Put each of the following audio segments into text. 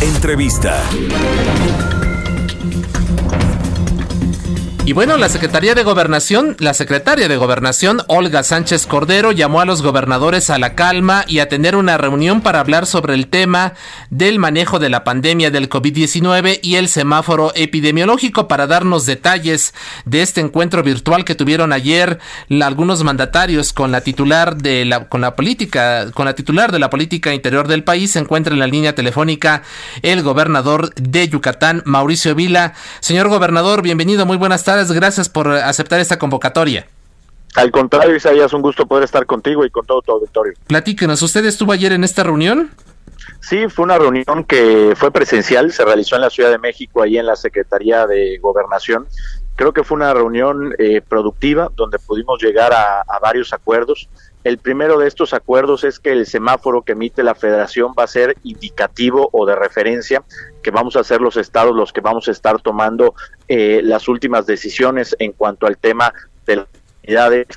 Entrevista. Y bueno, la Secretaría de Gobernación, la secretaria de Gobernación, Olga Sánchez Cordero, llamó a los gobernadores a la calma y a tener una reunión para hablar sobre el tema del manejo de la pandemia del COVID-19 y el semáforo epidemiológico para darnos detalles de este encuentro virtual que tuvieron ayer algunos mandatarios con la titular de la con la política, con la titular de la política interior del país. Se encuentra en la línea telefónica el gobernador de Yucatán, Mauricio Vila. Señor gobernador, bienvenido, muy buenas tardes gracias por aceptar esta convocatoria. Al contrario, Isaías, un gusto poder estar contigo y con todo tu auditorio. Platíquenos, ¿usted estuvo ayer en esta reunión? Sí, fue una reunión que fue presencial, se realizó en la Ciudad de México, ahí en la Secretaría de Gobernación. Creo que fue una reunión eh, productiva donde pudimos llegar a, a varios acuerdos. El primero de estos acuerdos es que el semáforo que emite la federación va a ser indicativo o de referencia, que vamos a ser los estados los que vamos a estar tomando eh, las últimas decisiones en cuanto al tema de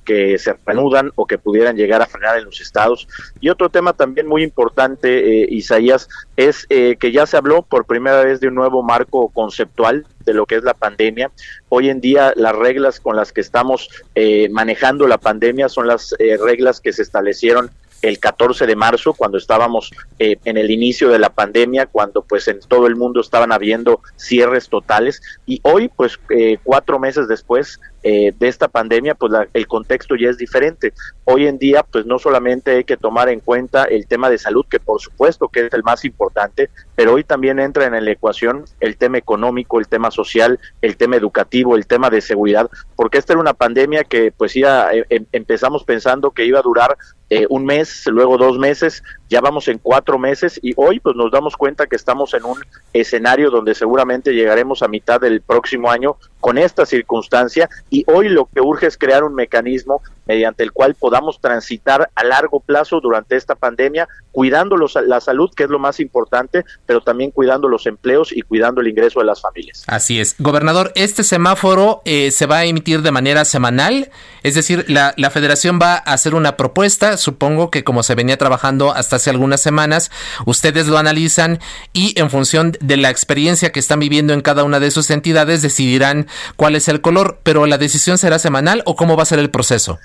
que se reanudan o que pudieran llegar a frenar en los estados. Y otro tema también muy importante, eh, Isaías, es eh, que ya se habló por primera vez de un nuevo marco conceptual de lo que es la pandemia. Hoy en día las reglas con las que estamos eh, manejando la pandemia son las eh, reglas que se establecieron el 14 de marzo, cuando estábamos eh, en el inicio de la pandemia, cuando pues en todo el mundo estaban habiendo cierres totales. Y hoy, pues eh, cuatro meses después eh, de esta pandemia, pues la, el contexto ya es diferente. Hoy en día, pues no solamente hay que tomar en cuenta el tema de salud, que por supuesto que es el más importante, pero hoy también entra en la ecuación el tema económico, el tema social, el tema educativo, el tema de seguridad, porque esta era una pandemia que pues ya eh, empezamos pensando que iba a durar eh, un mes, luego dos meses, ya vamos en cuatro meses y hoy pues nos damos cuenta que estamos en un escenario donde seguramente llegaremos a mitad del próximo año con esta circunstancia y hoy lo que urge es crear un mecanismo mediante el cual podamos transitar a largo plazo durante esta pandemia, cuidando los, la salud, que es lo más importante, pero también cuidando los empleos y cuidando el ingreso de las familias. Así es. Gobernador, este semáforo eh, se va a emitir de manera semanal, es decir, la, la federación va a hacer una propuesta, supongo que como se venía trabajando hasta hace algunas semanas, ustedes lo analizan y en función de la experiencia que están viviendo en cada una de sus entidades decidirán cuál es el color, pero la decisión será semanal o cómo va a ser el proceso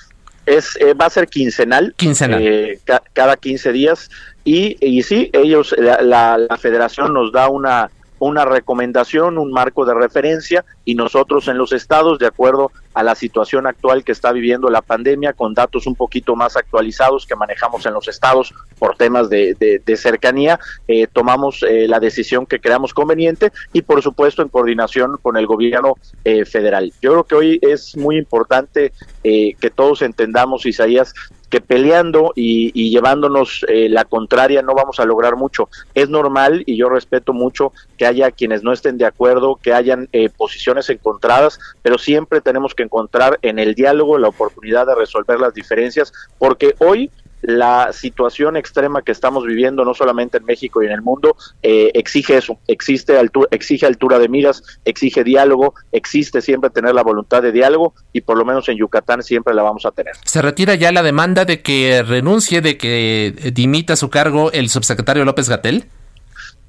es eh, va a ser quincenal, quincenal. Eh, ca cada 15 días y, y sí, ellos, la, la, la, federación nos da una, una recomendación, un marco de referencia y nosotros en los estados, de acuerdo a la situación actual que está viviendo la pandemia, con datos un poquito más actualizados que manejamos en los estados por temas de, cercanía, eh, tomamos eh, la decisión que creamos conveniente y por supuesto en coordinación con el gobierno eh, federal. Yo creo que hoy es muy importante eh, que todos entendamos, Isaías, que peleando y, llevándonos eh, la contraria no vamos a lograr mucho. Es normal y yo respeto mucho que haya quienes no estén de acuerdo, que hayan eh, posiciones encontradas, pero siempre tenemos que encontrar en el diálogo la oportunidad de resolver las diferencias, porque hoy la situación extrema que estamos viviendo, no solamente en México y en el mundo, eh, exige eso, existe altura, exige altura de miras, exige diálogo, existe siempre tener la voluntad de diálogo y por lo menos en Yucatán siempre la vamos a tener. ¿Se retira ya la demanda de que renuncie, de que dimita su cargo el subsecretario López Gatel?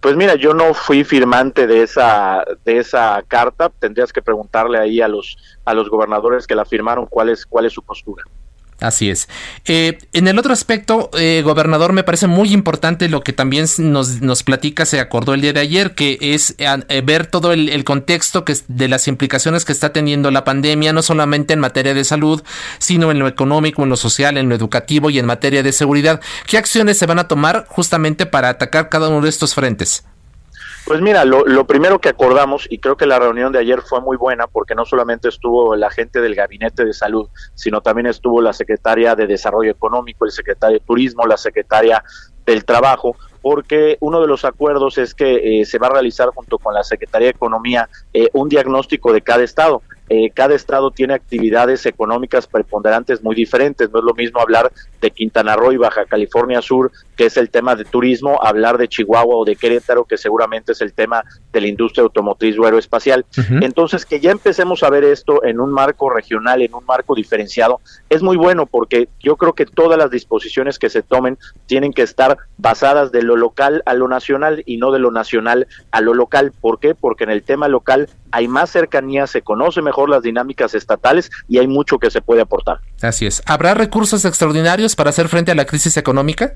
Pues mira, yo no fui firmante de esa de esa carta. Tendrías que preguntarle ahí a los a los gobernadores que la firmaron cuál es cuál es su postura. Así es. Eh, en el otro aspecto, eh, gobernador, me parece muy importante lo que también nos, nos platica, se acordó el día de ayer, que es eh, ver todo el, contexto de las implicaciones que está teniendo la pandemia, no solamente en materia de salud, sino en lo económico, en lo social, en lo educativo y en materia de seguridad. ¿Qué acciones se van a tomar justamente para atacar cada uno de estos frentes? Pues mira, lo, lo, primero que acordamos, y creo que la reunión de ayer fue muy buena, porque no solamente estuvo la gente del Gabinete de Salud, sino también estuvo la secretaria de Desarrollo Económico, el secretario de Turismo, la secretaria del Trabajo, porque uno de los acuerdos es que eh, se va a realizar junto con la Secretaría de Economía eh, un diagnóstico de cada estado. Eh, cada estado tiene actividades económicas preponderantes muy diferentes. No es lo mismo hablar de Quintana Roo y Baja California Sur, que es el tema de turismo, hablar de Chihuahua o de Querétaro, que seguramente es el tema de la industria automotriz o aeroespacial. Entonces, que ya empecemos a ver esto en un marco regional, en un marco diferenciado, es muy bueno porque yo creo que todas las disposiciones que se tomen tienen que estar basadas de lo local a lo nacional y no de lo nacional a lo local. ¿Por qué? Porque en el tema local hay más cercanía, se conoce mejor las dinámicas estatales y hay mucho que se puede aportar. Así es. ¿Habrá recursos extraordinarios para hacer frente a la crisis económica?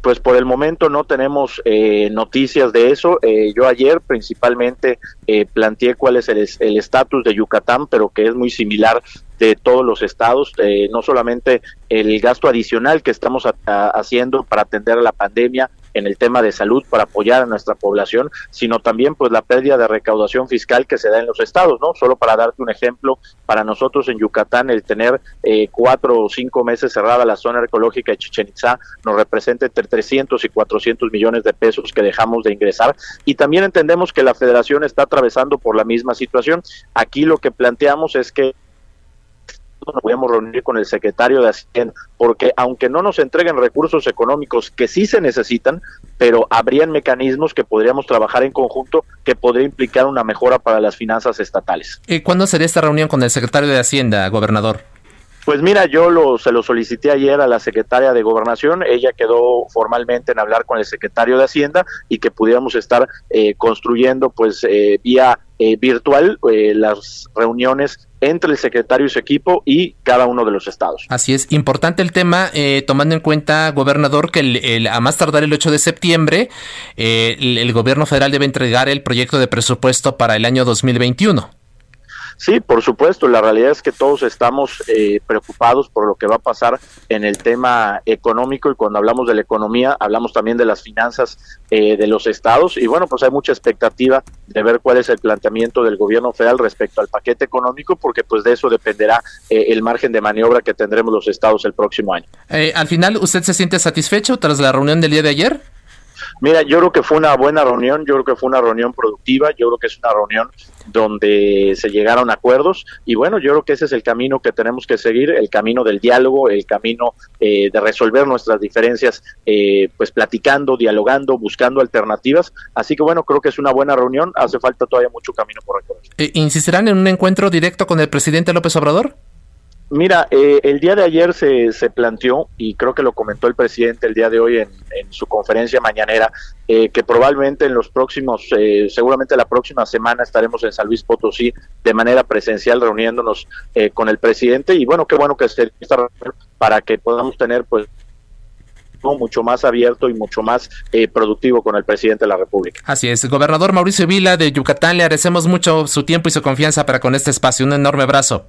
Pues por el momento no tenemos eh, noticias de eso. Eh, yo ayer principalmente eh, planteé cuál es el estatus de Yucatán, pero que es muy similar de todos los estados, no solamente el gasto adicional que estamos haciendo para atender a la pandemia, en el tema de salud para apoyar a nuestra población, sino también pues la pérdida de recaudación fiscal que se da en los estados, ¿no? Solo para darte un ejemplo, para nosotros en Yucatán el tener eh, cuatro o cinco meses cerrada la zona ecológica de Chichen Itza nos representa entre 300 y 400 millones de pesos que dejamos de ingresar y también entendemos que la federación está atravesando por la misma situación. Aquí lo que planteamos es que nos podemos reunir con el secretario de Hacienda, porque aunque no nos entreguen recursos económicos que sí se necesitan, pero habrían mecanismos que podríamos trabajar en conjunto que podría implicar una mejora para las finanzas estatales. ¿Y cuándo sería esta reunión con el secretario de Hacienda, gobernador? Pues mira, yo lo, se lo solicité ayer a la secretaria de Gobernación, ella quedó formalmente en hablar con el secretario de Hacienda y que pudiéramos estar eh, construyendo pues eh, vía eh, virtual las reuniones entre el secretario y su equipo y cada uno de los estados. Así es, importante el tema, tomando en cuenta, gobernador, que el, a más tardar el 8 de septiembre, el gobierno federal debe entregar el proyecto de presupuesto para el año 2021. Sí, por supuesto, la realidad es que todos estamos eh, preocupados por lo que va a pasar en el tema económico y cuando hablamos de la economía hablamos también de las finanzas eh, de los estados y bueno, pues hay mucha expectativa de ver cuál es el planteamiento del gobierno federal respecto al paquete económico porque pues de eso dependerá eh, el margen de maniobra que tendremos los estados el próximo año. al final, ¿usted se siente satisfecho tras la reunión del día de ayer? Mira, yo creo que fue una buena reunión, yo creo que fue una reunión productiva, yo creo que es una reunión donde se llegaron acuerdos y bueno, yo creo que ese es el camino que tenemos que seguir, el camino del diálogo, el camino eh, de resolver nuestras diferencias, eh, pues platicando, dialogando, buscando alternativas. Así que bueno, creo que es una buena reunión, hace falta todavía mucho camino por recorrer. Eh, ¿Insistirán en un encuentro directo con el presidente López Obrador? Mira, eh, el día de ayer se, se, planteó, y creo que lo comentó el presidente el día de hoy en, su conferencia mañanera, eh, que probablemente en los próximos, eh, seguramente la próxima semana estaremos en San Luis Potosí de manera presencial reuniéndonos con el presidente. Y bueno, qué bueno que esté para que podamos tener pues mucho más abierto y mucho más productivo con el presidente de la República. Así es, gobernador Mauricio Vila de Yucatán, le agradecemos mucho su tiempo y su confianza para con este espacio. Un enorme abrazo.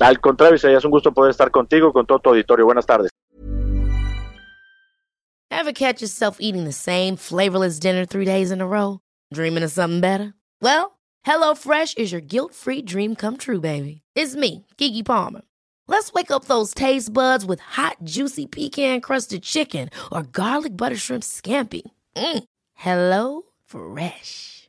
Al contrario, es un gusto poder estar contigo con todo tu auditorio. Buenas tardes. Ever catch yourself eating the same flavorless dinner three days in a row? Dreaming of something better? Well, HelloFresh is your guilt-free dream come true, baby. It's me, Kiki Palmer. Let's wake up those taste buds with hot, juicy pecan-crusted chicken or garlic butter shrimp scampi. Mm. Hello Fresh.